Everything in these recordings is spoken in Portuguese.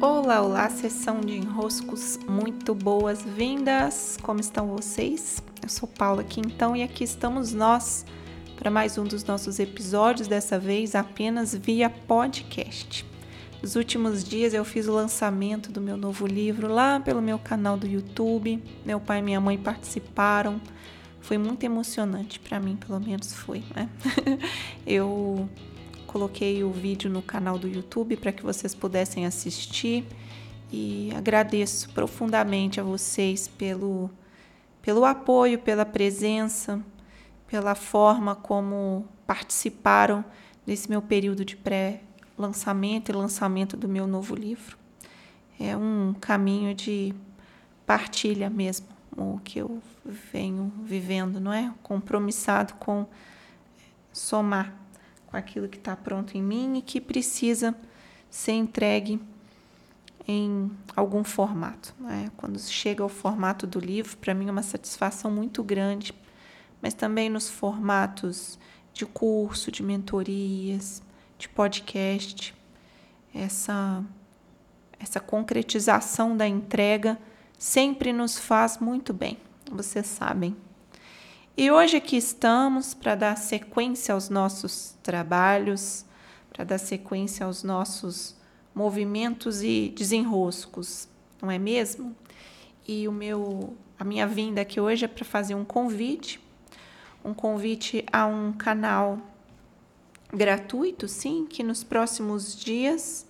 Olá, olá, sessão de enroscos, muito boas-vindas! Como estão vocês? Eu sou Paula aqui então e aqui estamos nós para mais um dos nossos episódios, dessa vez apenas via podcast. Nos últimos dias eu fiz o lançamento do meu novo livro lá pelo meu canal do YouTube. Meu pai e minha mãe participaram. Foi muito emocionante para mim, pelo menos foi, né? eu coloquei o vídeo no canal do YouTube para que vocês pudessem assistir e agradeço profundamente a vocês pelo, pelo apoio, pela presença, pela forma como participaram desse meu período de pré-lançamento e lançamento do meu novo livro. É um caminho de partilha mesmo, o que eu venho vivendo, não é? Compromissado com somar com aquilo que está pronto em mim e que precisa ser entregue em algum formato. Né? Quando chega ao formato do livro, para mim é uma satisfação muito grande, mas também nos formatos de curso, de mentorias, de podcast, essa, essa concretização da entrega sempre nos faz muito bem, vocês sabem. E hoje aqui estamos para dar sequência aos nossos trabalhos, para dar sequência aos nossos movimentos e desenroscos, não é mesmo? E o meu a minha vinda aqui hoje é para fazer um convite, um convite a um canal gratuito, sim, que nos próximos dias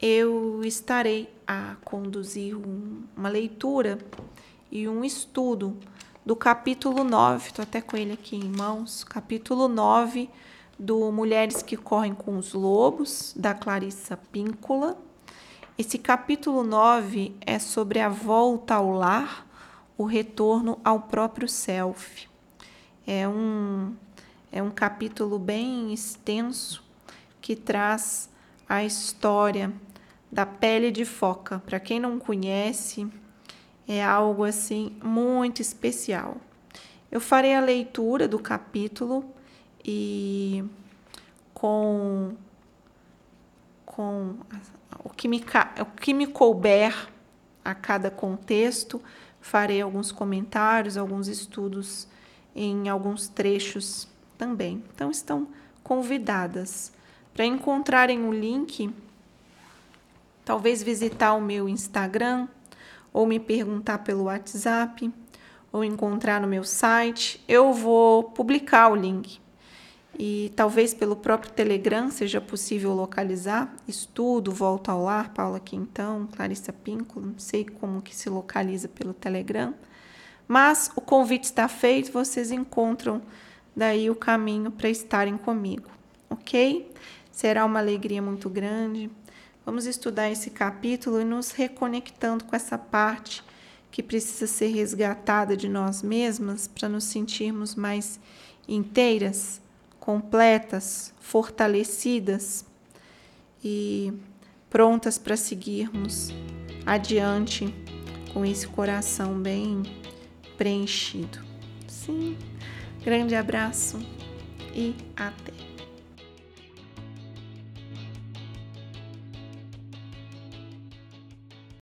eu estarei a conduzir um, uma leitura e um estudo do capítulo 9, estou até com ele aqui em mãos, capítulo 9 do Mulheres que Correm com os Lobos, da Clarissa Píncola. Esse capítulo 9 é sobre a volta ao lar, o retorno ao próprio self. É um, é um capítulo bem extenso que traz a história da pele de foca. Para quem não conhece, é algo assim muito especial. Eu farei a leitura do capítulo e com com o que me, o que me couber a cada contexto, farei alguns comentários, alguns estudos em alguns trechos também. Então estão convidadas para encontrarem o link, talvez visitar o meu Instagram, ou me perguntar pelo WhatsApp, ou encontrar no meu site, eu vou publicar o link. E talvez pelo próprio Telegram seja possível localizar. Estudo, volta ao lar, Paula Quintão, Clarissa Píncola, não sei como que se localiza pelo Telegram. Mas o convite está feito, vocês encontram daí o caminho para estarem comigo, ok? Será uma alegria muito grande. Vamos estudar esse capítulo e nos reconectando com essa parte que precisa ser resgatada de nós mesmas para nos sentirmos mais inteiras, completas, fortalecidas e prontas para seguirmos adiante com esse coração bem preenchido. Sim, grande abraço e até!